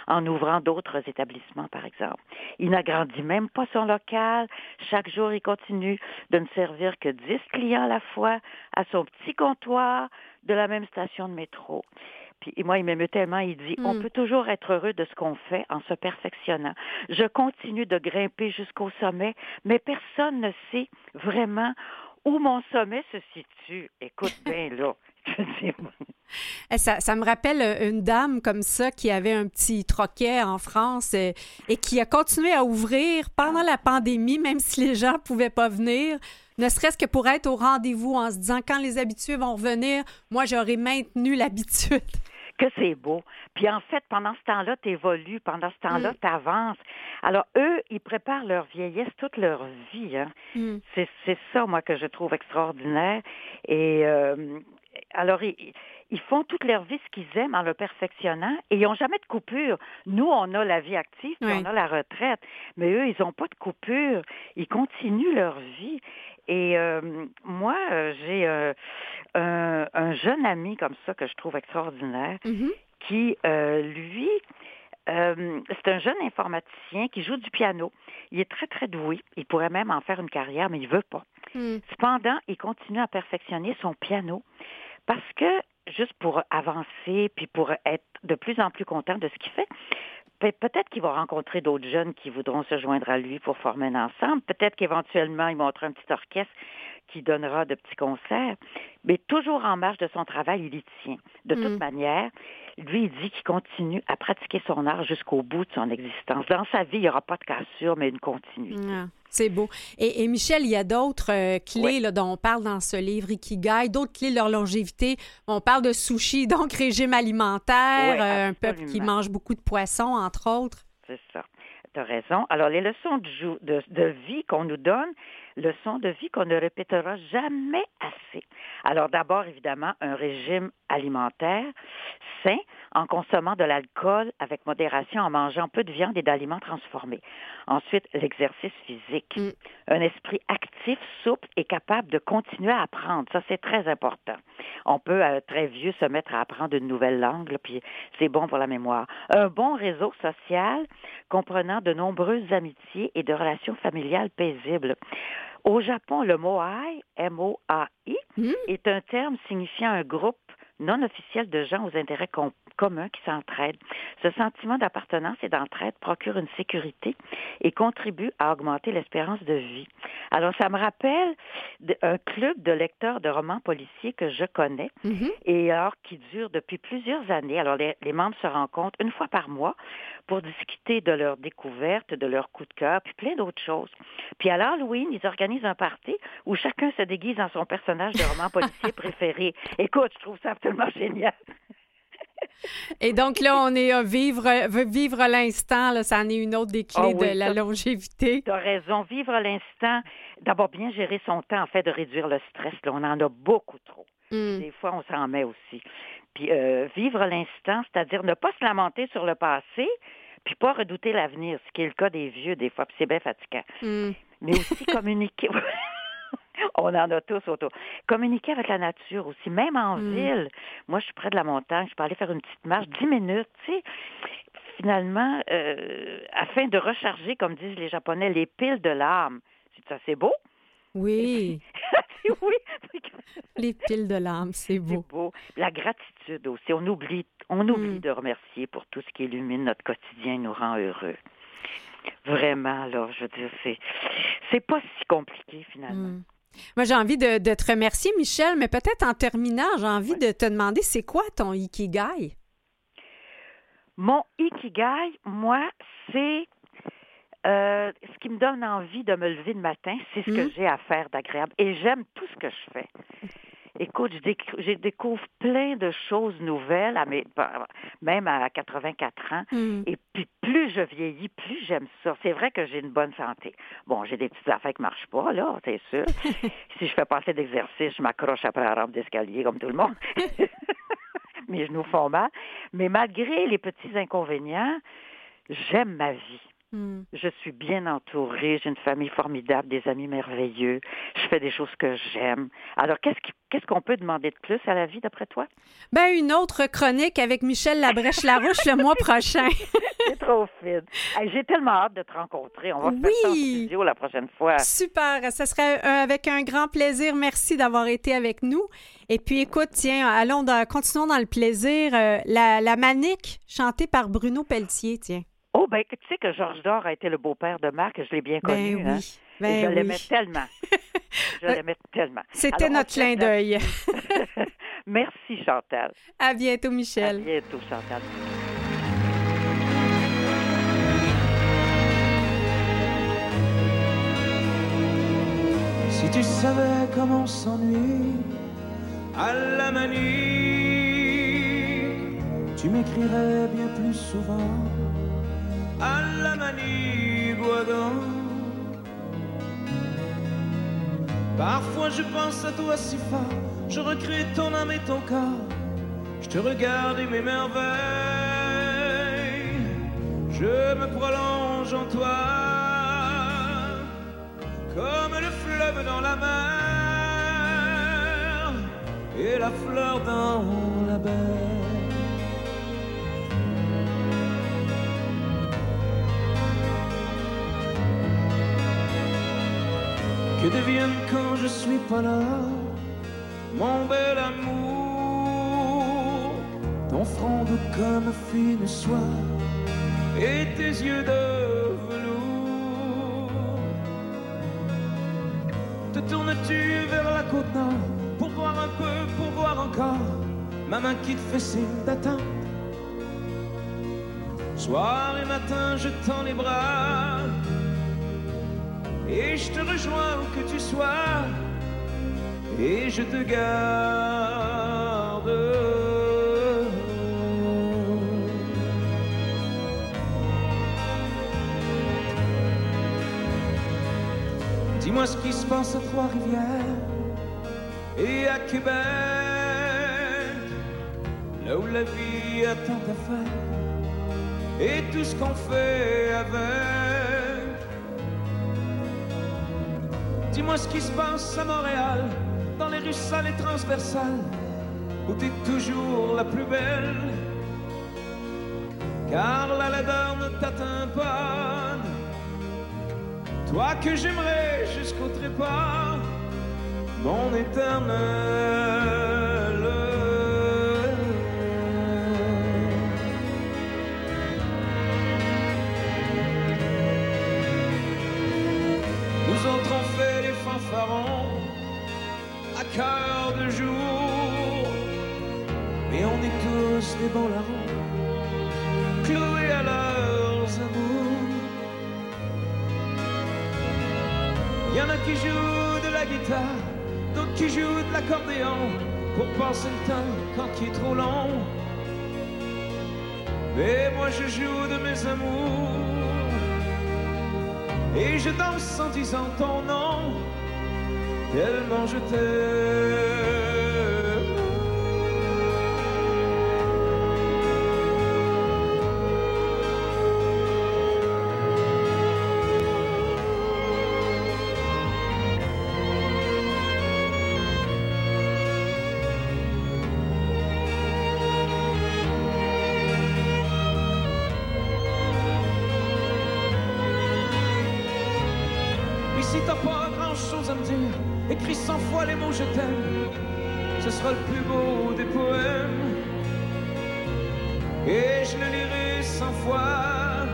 en ouvrant d'autres établissements, par exemple. Il n'agrandit même pas son local. Chaque jour, il continue de ne servir que 10 clients à la fois à son petit comptoir de la même station de métro. Puis moi, il m'aimait tellement, il dit, on Mm. peut toujours être heureux de ce qu'on fait en se perfectionnant. Je continue de grimper jusqu'au sommet, mais personne ne sait vraiment où mon sommet se situe. Écoute bien là. Eh, Ça, ça me rappelle euh, une dame comme ça qui avait un petit troquet en France euh, et qui a continué à ouvrir pendant la pandémie, même si les gens ne pouvaient pas venir, ne serait-ce que pour être au rendez-vous en se disant quand les habitués vont revenir, moi j'aurais maintenu l'habitude. que c'est beau. Puis en fait, pendant ce temps-là, tu évolues, pendant ce temps-là, Mm. tu avances. Alors eux, ils préparent leur vieillesse toute leur vie. Hein. Mm. C'est, c'est ça, moi, que je trouve extraordinaire. Et euh, alors, ils, font toute leur vie ce qu'ils aiment en le perfectionnant et ils n'ont jamais de coupure. Nous, on a la vie active, puis Oui. on a la retraite. Mais eux, ils n'ont pas de coupure. Ils continuent leur vie. Et euh, moi, euh, j'ai euh, un, un jeune ami comme ça que je trouve extraordinaire Mhm. qui, euh, lui, euh, c'est un jeune informaticien qui joue du piano. Il est très, très doué. Il pourrait même en faire une carrière, mais il veut pas. Mm. Cependant, il continue à perfectionner son piano parce que, juste pour avancer, puis pour être de plus en plus content de ce qu'il fait, pe- peut-être qu'il va rencontrer d'autres jeunes qui voudront se joindre à lui pour former un ensemble. Peut-être qu'éventuellement, il montrera un petit orchestre qui donnera de petits concerts. Mais toujours en marge de son travail, il y tient. De toute Mm. manière, lui, il dit qu'il continue à pratiquer son art jusqu'au bout de son existence. Dans sa vie, il n'y aura pas de cassure, mais une continuité. Ah, c'est beau. Et, et Michel, il y a d'autres euh, clés Oui. là, dont on parle dans ce livre Ikigai, d'autres clés de leur longévité. On parle de sushi, donc régime alimentaire, Oui, euh, un peuple qui mange beaucoup de poissons, entre autres. C'est ça. Tu raison. Alors, les leçons de vie qu'on nous donne, leçons de vie qu'on ne répétera jamais assez. Alors, d'abord, évidemment, un régime alimentaire sain en consommant de l'alcool avec modération, en mangeant peu de viande et d'aliments transformés. Ensuite, l'exercice physique. Mm. Un esprit actif, souple et capable de continuer à apprendre. Ça, c'est très important. On peut, euh, très vieux, se mettre à apprendre une nouvelle langue, là, puis c'est bon pour la mémoire. Un bon réseau social comprenant de nombreuses amitiés et de relations familiales paisibles. Au Japon, le moai, M-O-A-I, Mm. est un terme signifiant un groupe non officielle de gens aux intérêts com- communs qui s'entraident. Ce sentiment d'appartenance et d'entraide procure une sécurité et contribue à augmenter l'espérance de vie. Alors, ça me rappelle un club de lecteurs de romans policiers que je connais Mhm. et alors qui dure depuis plusieurs années. Alors, les, les membres se rencontrent une fois par mois pour discuter de leurs découvertes, de leurs coups de cœur, puis plein d'autres choses. Puis à l'Halloween, ils organisent un party où chacun se déguise en son personnage de roman policier préféré. Écoute, je trouve ça absolument génial. Et donc là, on est à vivre, vivre l'instant, là, ça en est une autre des clés Ah oui, de la longévité. Tu as raison. Vivre l'instant, d'abord bien gérer son temps, en fait, de réduire le stress. Là, on en a beaucoup trop. Mm. Des fois, on s'en met aussi. Puis euh, vivre l'instant, c'est-à-dire ne pas se lamenter sur le passé, puis pas redouter l'avenir, ce qui est le cas des vieux des fois, puis c'est bien fatigant. Mm. Mais aussi communiquer. On en a tous autour. Communiquer avec la nature aussi, même en Mm. ville. Moi, je suis près de la montagne, je peux aller faire une petite marche, dix minutes, tu sais. Finalement, euh, afin de recharger, comme disent les Japonais, les piles de l'âme. C'est ça, c'est beau? Oui, oui, les piles de l'âme, c'est beau. c'est beau. La gratitude aussi. On oublie, on oublie Mm. de remercier pour tout ce qui illumine notre quotidien et nous rend heureux. Vraiment, là, je veux dire, c'est, c'est pas si compliqué finalement. Mm. Moi, j'ai envie de, de te remercier, Michel, mais peut-être en terminant, j'ai envie de te demander, c'est quoi ton ikigai? Mon ikigai, moi, c'est euh, ce qui me donne envie de me lever le matin, c'est ce que Mm. j'ai à faire d'agréable. Et j'aime tout ce que je fais. Écoute, je, déc- je découvre plein de choses nouvelles, à mes, même à 84 ans. Mm. Et puis, plus je vieillis, plus j'aime ça. C'est vrai que j'ai une bonne santé. Bon, j'ai des petites affaires qui marchent pas, là, c'est sûr. si je fais pas assez d'exercice, je m'accroche après la rampe d'escalier, comme tout le monde. Mes genoux font mal. Mais malgré les petits inconvénients, j'aime ma vie. Mm. Je suis bien entourée, j'ai une famille formidable, des amis merveilleux, je fais des choses que j'aime. Alors, qu'est-ce qui- qu'est-ce qu'on peut demander de plus à la vie, d'après toi? Ben, une autre chronique avec Michel Labrèche-Larouche le mois prochain. C'est trop fine. Hey, j'ai tellement hâte de te rencontrer. On va faire ça en Oui. studio la prochaine fois. Super, ça serait avec un grand plaisir. Merci d'avoir été avec nous. Et puis, écoute, tiens, allons, dans- continuons dans le plaisir. Euh, la, la manique, chantée par Bruno Pelletier, tiens. Oh, ben, tu sais que Georges Dor a été le beau-père de Marc, je l'ai bien connu. Ben hein. oui, Et ben je oui. l'aimais tellement. Je l'aimais tellement. C'était notre clin d'œil. Merci, Chantal. À bientôt, À Michel. bientôt, Chantal. Si tu savais comment on s'ennuie à la manie, tu m'écrirais bien plus souvent à la manie, Guadan. Parfois je pense à toi si fort, je recrée ton âme et ton corps, je te regarde et m'émerveille, je me prolonge en toi comme le fleuve dans la mer et la fleur dans la baie. Que devienne quand je suis pas là mon bel amour, ton front doux comme fine soie et tes yeux de velours. Te tournes-tu vers la côte nord pour voir un peu, pour voir encore ma main qui te fait signe d'attendre? Soir et matin, je tends les bras et je te rejoins où que tu sois et je te garde. Dis-moi ce qui se passe à Trois-Rivières et à Québec, là où la vie a tant à faire et tout ce qu'on fait avec. Dis-moi ce qui se passe à Montréal, dans les rues sales et transversales, où t'es toujours la plus belle. Car la laideur ne t'atteint pas. Toi que j'aimerais jusqu'au trépas, mon éternel. cœur de jour. Mais on est tous des banlarons, cloués à leurs amours. Y en a qui jouent de la guitare, d'autres qui jouent de l'accordéon, pour passer le temps quand il est trop long. Mais moi je joue de mes amours, et je danse en disant ton nom tellement je t'aime? Si t'as pas grand chose à me dire, écris cent fois les mots je t'aime, ce sera le plus beau des poèmes. Et je le lirai cent fois.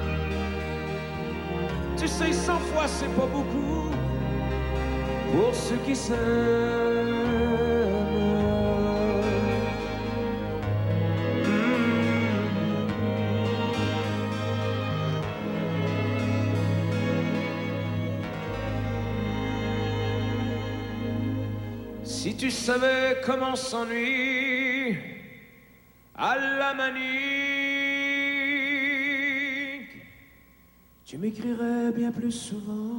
Tu sais, cent fois c'est pas beaucoup pour ceux qui s'aiment. Tu savais comment s'ennuie à la manique, tu m'écrirais bien plus souvent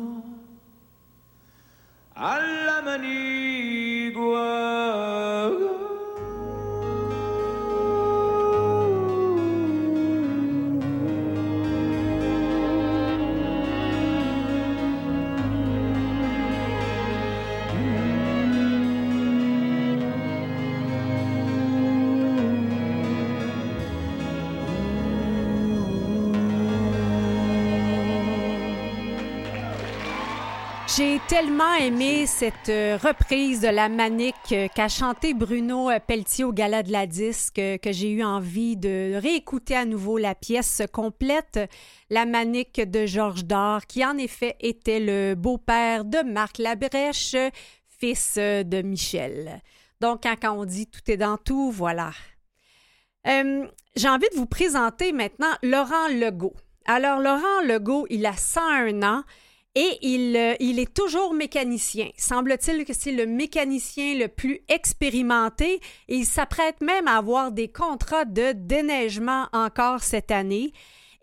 tellement aimé cette euh, reprise de la manique euh, qu'a chanté Bruno euh, Pelletier au Gala de la Disque que j'ai eu envie de réécouter à nouveau la pièce complète, La manique de Georges Dard, qui en effet était le beau-père de Marc Labrèche, fils de Michel. Donc, quand, quand on dit tout est dans tout, voilà. J'ai envie de vous présenter maintenant Laurent Legault. Alors, Laurent Legault, il a 101 ans. Et il, euh, il est toujours mécanicien. Semble-t-il que c'est le mécanicien le plus expérimenté et il s'apprête même à avoir des contrats de déneigement encore cette année.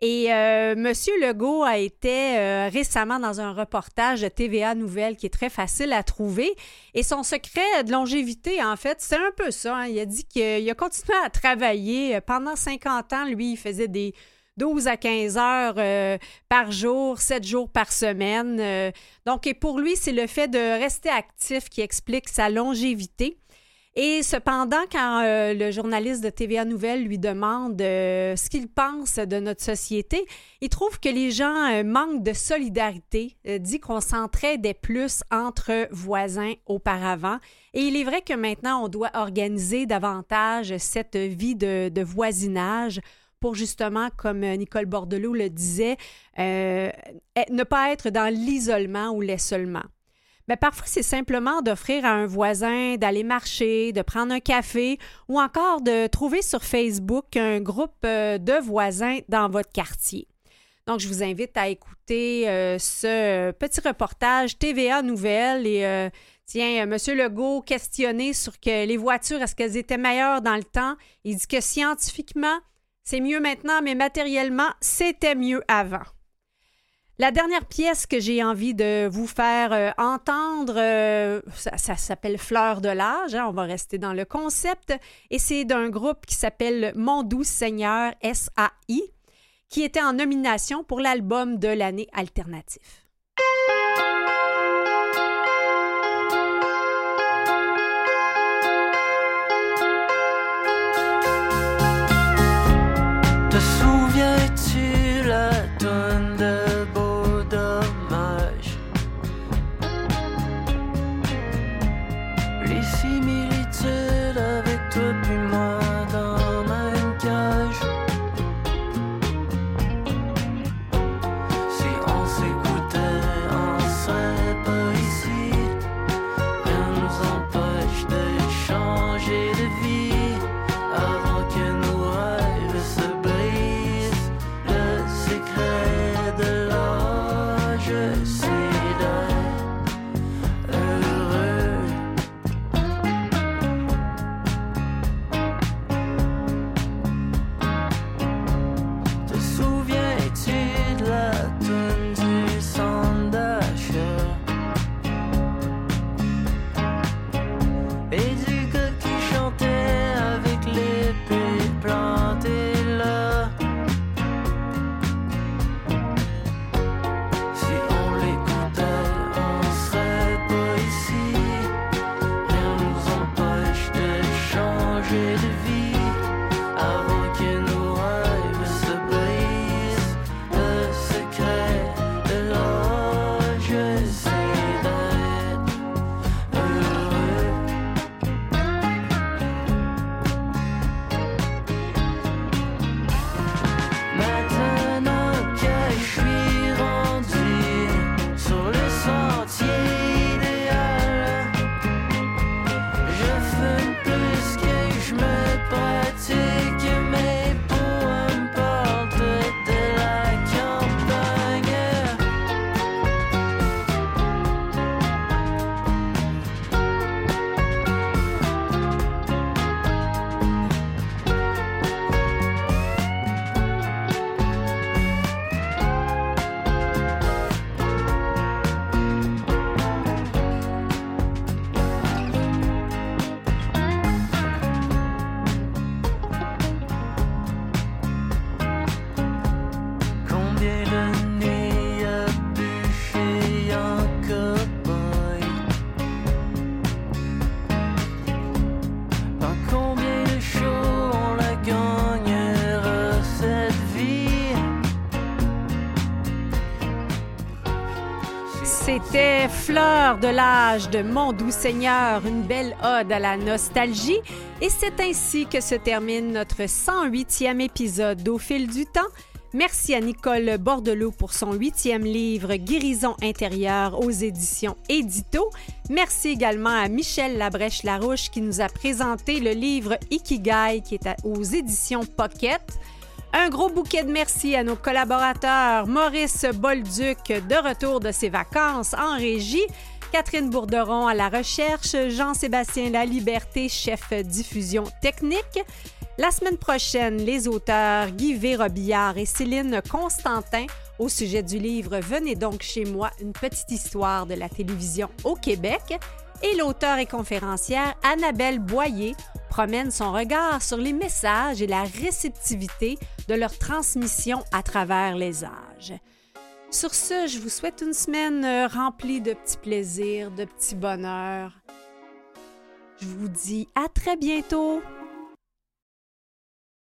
Et euh, Monsieur Legault a été euh, récemment dans un reportage de TVA Nouvelle qui est très facile à trouver. Et son secret de longévité, en fait, c'est un peu ça. hein. Il a dit qu'il a continué à travailler. Pendant 50 ans, lui, il faisait des 12 à 15 heures euh, par jour, 7 jours par semaine. Euh, donc, et pour lui, c'est le fait de rester actif qui explique sa longévité. Et cependant, quand euh, le journaliste de TVA Nouvelle lui demande ce qu'il pense de notre société, il trouve que les gens manquent de solidarité, dit qu'on s'entraidait plus entre voisins auparavant. Et il est vrai que maintenant, on doit organiser davantage cette vie de voisinage pour justement, comme euh, Nicole Bordelot le disait, euh, ne pas être dans l'isolement ou l'isolement. Mais parfois, c'est simplement d'offrir à un voisin d'aller marcher, de prendre un café ou encore de trouver sur Facebook un groupe euh, de voisins dans votre quartier. Donc, je vous invite à écouter ce petit reportage TVA Nouvelles et tiens, euh, M. Legault questionné sur que les voitures, est-ce qu'elles étaient meilleures dans le temps? Il dit que scientifiquement, c'est mieux maintenant, mais matériellement, c'était mieux avant. La dernière pièce que j'ai envie de vous faire euh, entendre, euh, ça, s'appelle Fleur de l'âge, hein, on va rester dans le concept, et c'est d'un groupe qui s'appelle Mon doux Seigneur SAI, qui était en nomination pour l'album de l'année alternatif. Fleur de l'âge de Mon doux Seigneur, une belle ode à la nostalgie. Et c'est ainsi que se termine notre 108e épisode d'Au fil du temps. Merci à Nicole Bordelot pour son huitième livre Guérison intérieure aux éditions Édito. Merci également à Michel Labrèche-Larouche qui nous a présenté le livre Ikigai qui est aux éditions Pocket. Un gros bouquet de merci à nos collaborateurs Maurice Bolduc de retour de ses vacances en régie, Catherine Bourderon à la recherche, Jean-Sébastien Laliberté, chef diffusion technique. La semaine prochaine, les auteurs Guy V. Robillard et Céline Constantin au sujet du livre Venez donc chez moi, une petite histoire de la télévision au Québec. Et l'auteur et conférencière Annabelle Boyer promène son regard sur les messages et la réceptivité de leur transmission à travers les âges. Sur ce, je vous souhaite une semaine euh, remplie de petits plaisirs, de petits bonheurs. Je vous dis à très bientôt.